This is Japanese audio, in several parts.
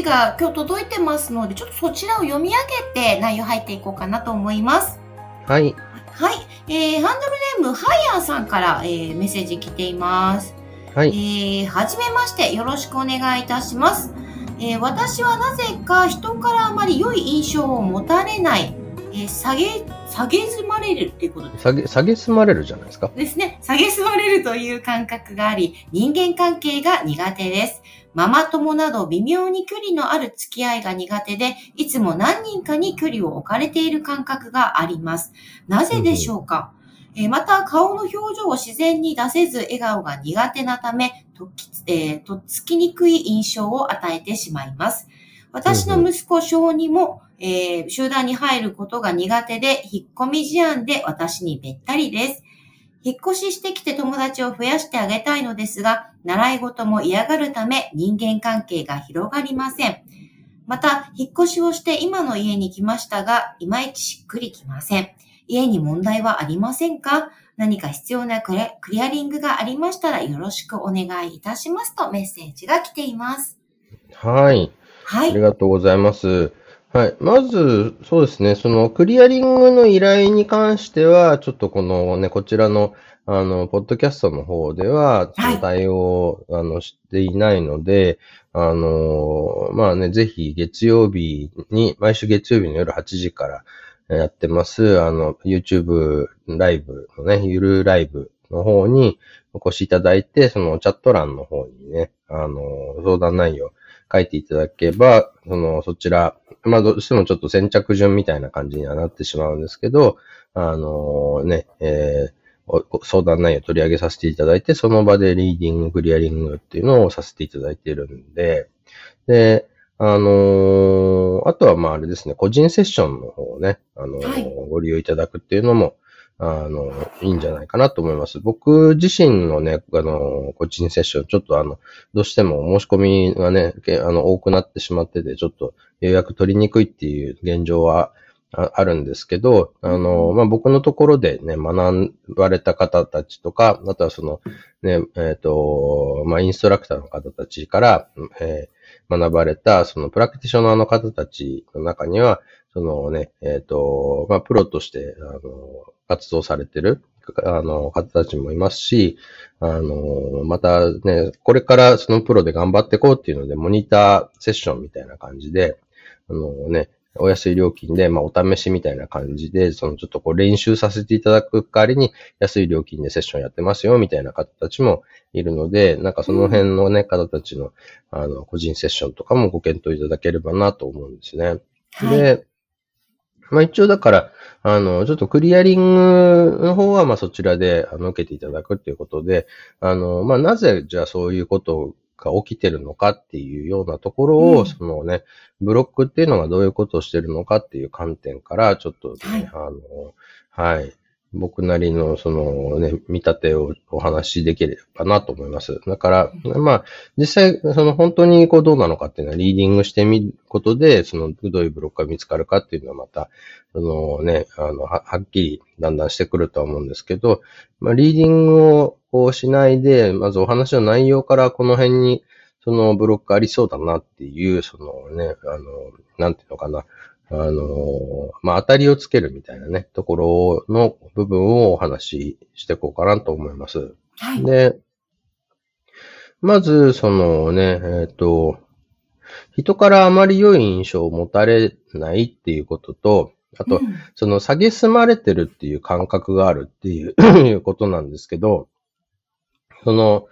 ジが今日届いてますのでちょっとそちらを読み上げて内容入っていこうかなと思いますはい。はい、えー、ハンドルネームハイヤーさんから、えー、メッセージ来ています。えはい。ー、はじめまして、よろしくお願いいたします。えー、私はなぜか人からあまり良い印象を持たれない、えー、下げ、下げずまれるっていうことです下げ、下げすまれるじゃないですか。ですね。下げすまれるという感覚があり、人間関係が苦手です。ママ友など微妙に距離のある付き合いが苦手で、いつも何人かに距離を置かれている感覚があります。なぜでしょうか、えーまた、顔の表情を自然に出せず、笑顔が苦手なため、とっきえーとっつきにくい印象を与えてしまいます。私の息子小2も、えー集団に入ることが苦手で、引っ込み思案で私にべったりです。引っ越ししてきて友達を増やしてあげたいのですが、習い事も嫌がるため人間関係が広がりません。また、引っ越しをして今の家に来ましたが、いまいちしっくりきません。家に問題はありませんか？何か必要なクリアリングがありましたらよろしくお願いいたしますとメッセージが来ています。はい。はい。ありがとうございます。はい。まず、そうですね。その、クリアリングの依頼に関しては、ちょっとこのね、こちらの、あの、ポッドキャストの方では、対応を、あの、していないので、あの、まあね、ぜひ月曜日に、毎週月曜日の夜8時からえーやってます、あの、YouTube ライブのね、ゆるライブの方にお越しいただいて、そのチャット欄の方にね、あの、相談内容書いていただけば、その、そちら、まあ、どうしてもちょっと先着順みたいな感じにはなってしまうんですけど、あのね、えー相談内容を取り上げさせていただいて、その場でリーディング、クリアリングっていうのをさせていただいているんで、で、あのーあとはまああれですね、個人セッションの方をね、あのーはい。ご利用いただくっていうのも、あの、いいんじゃないかなと思います。僕自身のね、あの、個人セッション、ちょっとあの、どうしても申し込みがね、けあの、多くなってしまってて、ちょっと予約取りにくいっていう現状はああるんですけど、あの、まあ、僕のところでね、学ばれた方たちとか、あとはその、ね、えっ、と、まあ、インストラクターの方たちから、えー学ばれた、そのプラクティショナーの方たちの中には、そのね、えっ、と、まあ、プロとして、あの、活動されてる、あの、方たちもいますし、あの、またね、これからそのプロで頑張っていこうっていうので、モニターセッションみたいな感じで、あのね、お安い料金で、まあ、お試しみたいな感じで、そのちょっとこう練習させていただく代わりに、安い料金でセッションやってますよ、みたいな方たちもいるので、なんかその辺のね、方たちの、あの、個人セッションとかもご検討いただければなと思うんですね。はい。で、まあ一応だから、あの、ちょっとクリアリングの方は、まあそちらで、あの、受けていただくっていうことで、あの、まあなぜ、じゃあそういうことが起きてるのかっていうようなところを、うんそのね、ブロックっていうのがどういうことをしてるのかっていう観点から、ちょっとね、はいあの、はい。僕なりの、そのね、見立てをお話しできればなと思います。だから、まあ、実際、その本当にこうどうなのかっていうのはリーディングしてみることで、そのどういうブロックが見つかるかっていうのはまた、そのね、あの、はっきりだんだんしてくるとは思うんですけど、まあ、リーディングをこうしないで、まずお話の内容からこの辺に、そのブロックありそうだなっていう、そのね、あの、なんていうのかな、あの、まあ、当たりをつけるみたいなね、ところの部分をお話ししていこうかなと思います。はい。で、まず、そのね、えっ、と、人からあまり良い印象を持たれないっていうことと、あと、うんその、下げすまれてるっていう感覚があるっていう いうことなんですけど、その、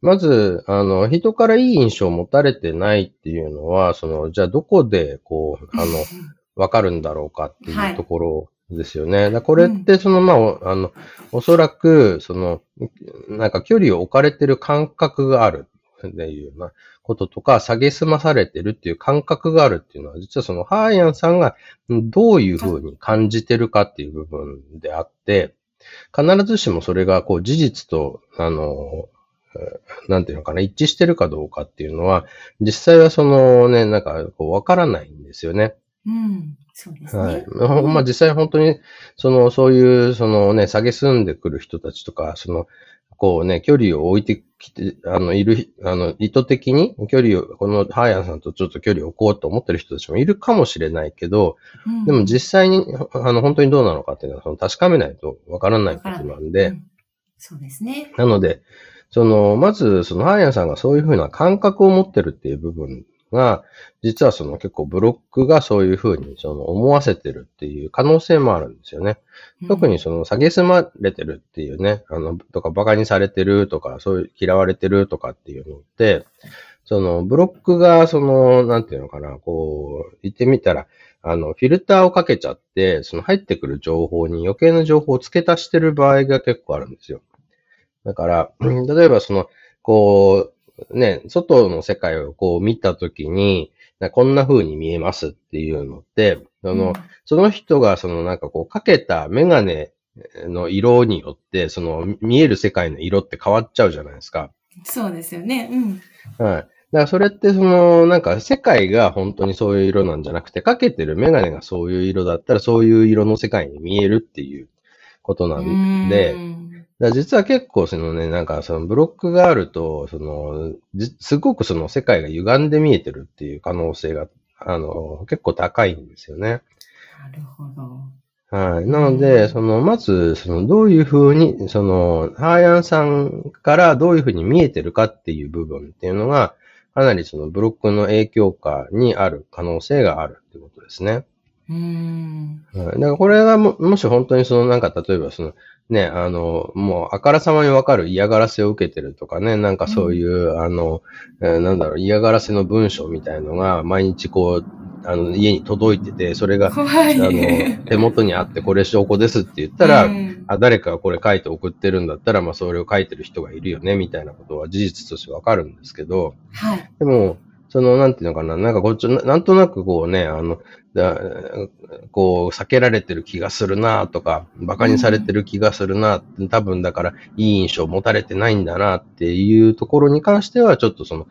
まず、あの、人からいい印象を持たれてないっていうのは、その、じゃあどこで、こう、あの、わかるんだろうかってはいいうところですよね。だこれって、その、まあ、おあの、おそらく、その、なんか距離を置かれてる感覚がある。っていうようなこととか、下げすまされてるっていう感覚があるっていうのは、実はそのハーヤンさんがどういうふうに感じてるかっていう部分であって、必ずしもそれがこう事実と、あの、なんていうのかな、一致してるかどうかっていうのは、実際はそのね、なんかこうわからないんですよね。うん。そうですね。はい。まあ実際本当に、その、そういう、そのね、下げ住んでくる人たちとか、その、こうね、距離を置いてきて、あの、いる、あの、意図的に距離を、このハーヤンさんとちょっと距離を置こうと思ってる人たちもいるかもしれないけど、うん、でも実際に、あの、本当にどうなのかっていうのは、その確かめないとわからないことなんで、うん、そうですね。なので、その、まず、そのハーヤンさんがそういうふうな感覚を持ってるっていう部分が、実はその結構ブロックがそういうふうにその思わせてるっていう可能性もあるんですよね。特にその下げすまれてるっていうね、あの、とか馬鹿にされてるとか、そういう嫌われてるとかっていうのって、そのブロックがその、なんていうのかな、こう、言ってみたら、あの、フィルターをかけちゃって、その入ってくる情報に余計な情報を付け足してる場合が結構あるんですよ。だから、例えばその、こう、ね、外の世界をこう見たときに、こんな風に見えますっていうのって、その、うん、その人がそのなんかこうかけたメガネの色によって、その見える世界の色って変わっちゃうじゃないですか。そうですよね。うん。はい。だからそれってその、なんか世界が本当にそういう色なんじゃなくて、かけてるメガネがそういう色だったらそういう色の世界に見えるっていうことなんで、だ実は結構そのね、なんかそのブロックがあると、その、すごくその世界が歪んで見えてるっていう可能性が、あの、結構高いんですよね。なるほど。はい。なので、その、まず、その、どういうふうに、その、ハーヤンさんからどういうふうに見えてるかっていう部分っていうのが、かなりそのブロックの影響下にある可能性があるってことですね。うん。はい。だからこれがも、もし本当にその、なんか例えばその、ね、あの、もうあからさまにわかる嫌がらせを受けてるとかね、なんかそういう、うん、あの、えー、なんだろう、嫌がらせの文章みたいのが毎日こう、あの、家に届いてて、それが、あの、手元にあってこれ証拠ですって言ったら、うん、あ、誰かがこれ書いて送ってるんだったら、まあそれを書いてる人がいるよね、みたいなことは事実としてわかるんですけど、はい。でも、その、なんていうのかな、なんかこっち、なんとなくこうね、あの、だこう、避けられてる気がするなとか、馬鹿にされてる気がするな、うん、多分だから、いい印象を持たれてないんだなっていうところに関しては、ちょっとその、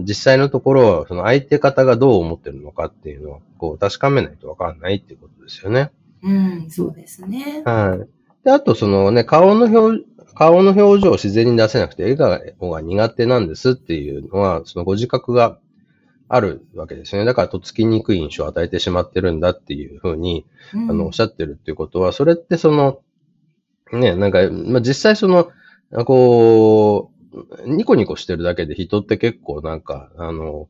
実際のところ、その相手方がどう思ってるのかっていうのを、こう、確かめないとわかんないっていうことですよね。うん、そうですね。はい。で、あとそのね、顔の表、顔の表情を自然に出せなくて、笑顔が苦手なんですっていうのは、そのご自覚があるわけですよね。だから、とっつきにくい印象を与えてしまってるんだっていうふうに、うん、あの、おっしゃってるっていうことは、それってその、ね、なんか、まあ、実際その、こう、ニコニコしてるだけで人って結構なんか、あの、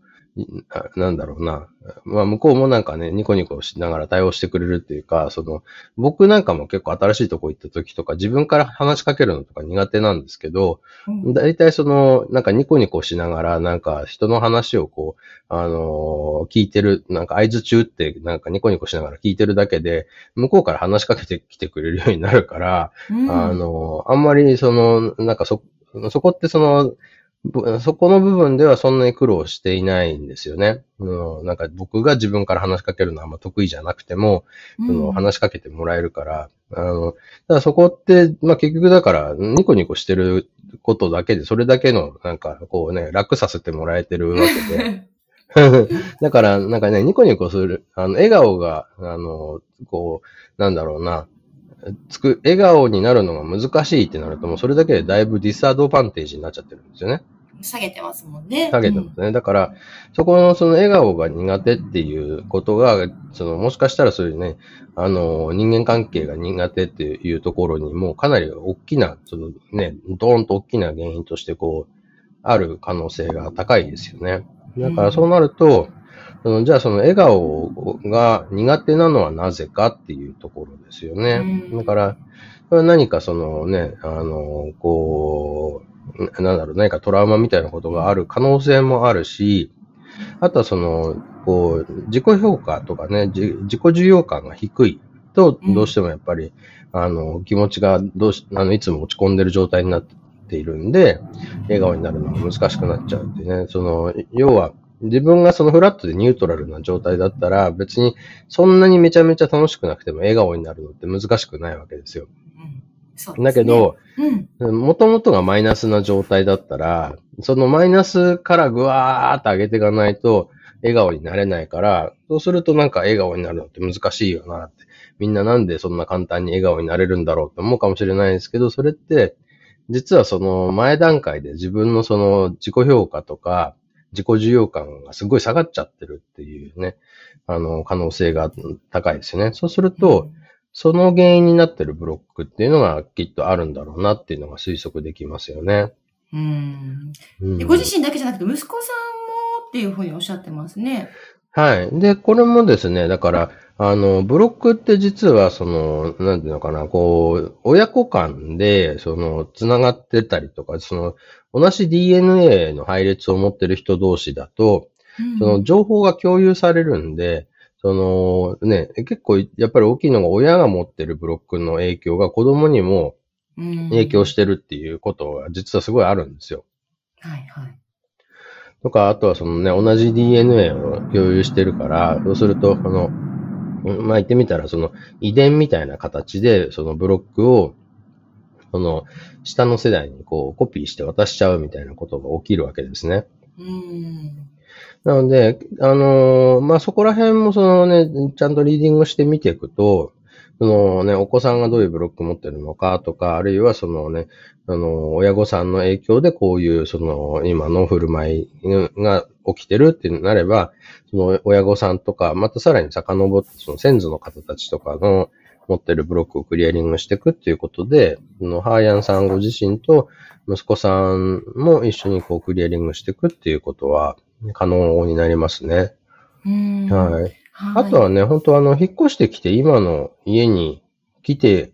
なんだろうな。まあ、向こうもなんかね、ニコニコしながら対応してくれるっていうか、その、僕なんかも結構新しいとこ行った時とか、自分から話しかけるのとか苦手なんですけど、大、体、その、なんかニコニコしながら、なんか人の話をこう、あのー、聞いてる、なんか合図中って、なんかニコニコしながら聞いてるだけで、向こうから話しかけてきてくれるようになるから、うん、あのー、あんまりその、なんかそ、そこってその、そこの部分ではそんなに苦労していないんですよね。うん、なんか僕が自分から話しかけるのはあんま得意じゃなくても、うん、その話しかけてもらえるから、あの、ただそこって、まあ結局だからニコニコしてることだけで、それだけのなんかこうね、楽させてもらえてるわけで、だから、なんかね、ニコニコする、あの、笑顔が、あの、こう、なんだろうな、つく、笑顔になるのが難しいってなると、もうそれだけでだいぶディスアドバンテージになっちゃってるんですよね。下げてますもんね。下げてますね。うん、だから、そこのその笑顔が苦手っていうことが、その、もしかしたらそういうね、あの、人間関係が苦手っていうところにもかなり大きな、そのね、ドーンと大きな原因としてこう、ある可能性が高いですよね。だからそうなると、そのじゃあその笑顔が苦手なのはなぜかっていうところですよね。だから、これは何かそのね、あの、こう、なんだろう、何かトラウマみたいなことがある可能性もあるし、あとはその、こう、自己評価とかね、自己重要感が低いと、どうしてもやっぱり、あの、気持ちがどうし、あの、いつも落ち込んでる状態になってっているんで、笑顔になるのが難しくなっちゃうんでね、その、要は、自分がそのフラットでニュートラルな状態だったら、別にそんなにめちゃめちゃ楽しくなくても笑顔になるのって難しくないわけですよ。うんねだけど、うん。もともとがマイナスな状態だったら、そのマイナスからぐわーって上げていかないと、笑顔になれないから、そうするとなんか笑顔になるのって難しいよなって。みんななんでそんな簡単に笑顔になれるんだろうって思うかもしれないですけど、それって、実はその前段階で自分のその自己評価とか、自己需要感がすごい下がっちゃってるっていうね、あの、可能性が高いですよね。そうすると、その原因になってるブロックっていうのがきっとあるんだろうなっていうのが推測できますよね。うん。ご自身だけじゃなくて、息子さんもっていうふうにおっしゃってますね。はい。で、これもですね、だから、あの、ブロックって実は、その、なんていうのかな、こう、親子間で、その、つながってたりとか、その、同じ DNA の配列を持ってる人同士だと、うんその、情報が共有されるんで、その、ね、結構、やっぱり大きいのが親が持ってるブロックの影響が子供にも影響してるっていうことが実はすごいあるんですよ。はいはい。とか、あとはそのね、同じ DNA を共有してるから、そうすると、この、うんまあ言ってみたら、その遺伝みたいな形で、そのブロックを、その、下の世代にこう、コピーして渡しちゃうみたいなことが起きるわけですね。うん。なので、あのーまあ、そこら辺もそのね、ちゃんとリーディングして見ていくと、そのね、お子さんがどういうブロック持ってるのかとか、あるいはそのね、あの、親御さんの影響でこういうその今の振る舞いが起きてるってなれば、その親御さんとか、またさらに遡ってその先祖の方たちとかの持ってるブロックをクリアリングしていくっていうことで、そのハーヤンさんご自身と息子さんも一緒にこうクリアリングしていくっていうことは可能になりますね。うん。はい。はい。あとはね、本当あの、引っ越してきて今の家に来て、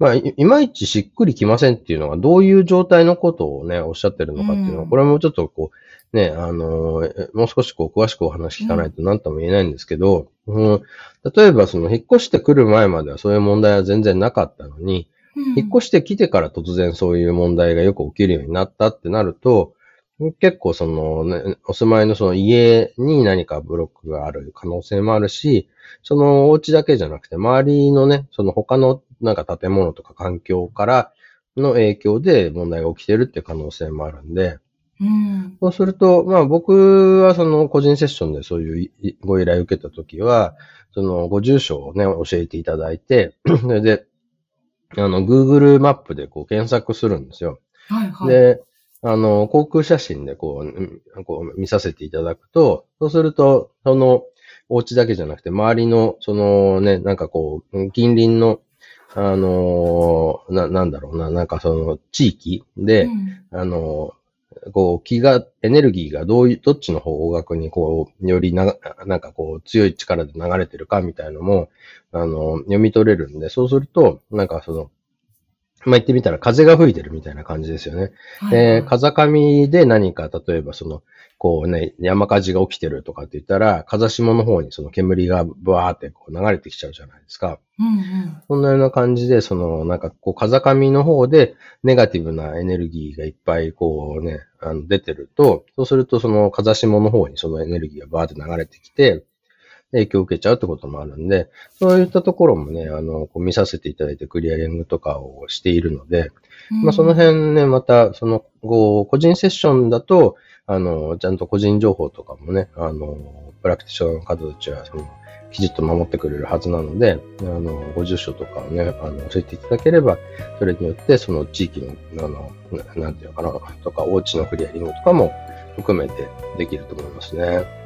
まあ、いいまいちしっくりきませんっていうのがどういう状態のことをね、おっしゃってるのかっていうのは、うん。これもちょっとこう、ね、あのもう少しこう、詳しくお話聞かないと何とも言えないんですけど、うん。例えばその、引っ越してくる前まではそういう問題は全然なかったのに、引っ越してきてから突然そういう問題がよく起きるようになったってなると、結構そのね、お住まいのその家に何かブロックがある可能性もあるし、そのお家だけじゃなくて周りのね、その他のなんか建物とか環境からの影響で問題が起きてるって可能性もあるんで、うん。そうすると、まあ僕はその個人セッションでそういういご依頼を受けたときは、そのご住所をね、教えていただいて、それで、あの、Google マップでこう検索するんですよ。はいはい。で、あの、航空写真でこううん、こう見させていただくと、そうすると、その、お家だけじゃなくて、周りの、そのね、なんかこう、近隣の、あのな、なんだろうな、なんかその、地域で、うん。あの、こう、気が、エネルギーがどういう、どっちの方角にこう、よりな、なんかこう、強い力で流れてるかみたいのも、あの、読み取れるんで、そうすると、なんかその、まあ、言ってみたら風が吹いてるみたいな感じですよね。はいで、風上で何か、例えばその、こうね、山火事が起きてるとかって言ったら、風下の方にその煙がブワーってこう流れてきちゃうじゃないですか。うんうん。そんなような感じで、その、なんかこう、風上の方で、ネガティブなエネルギーがいっぱいこうね、あの、出てると、そうするとその風下の方にそのエネルギーがバーって流れてきて、影響を受けちゃうってこともあるんで、そういったところもね、あの、こう見させていただいてクリアリングとかをしているので、まあ、その辺ね、また、その、こう、個人セッションだと、あの、ちゃんと個人情報とかもね、あの、プラクティションの方たちは、その、きちっと守ってくれるはずなので、あの、ご住所とかをね、あの、教えていただければ、それによって、その地域の、あの、ななんていうのかな、とか、お家のクリアリングとかも含めてできると思いますね。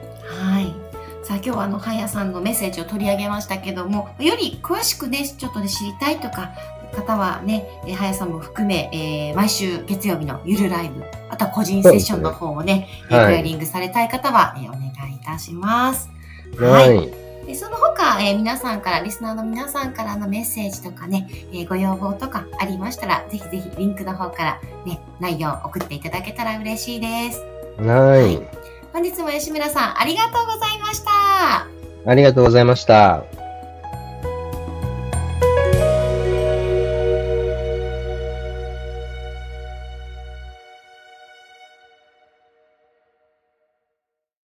はい。さあ今日はあの、はやさんのメッセージを取り上げましたけども、より詳しくね、ちょっとね、知りたいとか、方はね、えーはやさんも含め、えー毎週月曜日のゆるライブ、あとは個人セッションの方をね、えーはいクリアリングされたい方は、えーお願いいたします。はい。でその他、えー皆さんから、リスナーの皆さんからのメッセージとかね、えーご要望とかありましたら、ぜひぜひリンクの方からね、内容を送っていただけたら嬉しいです。はい。本日も吉村さん、ありがとうございました。ありがとうございました。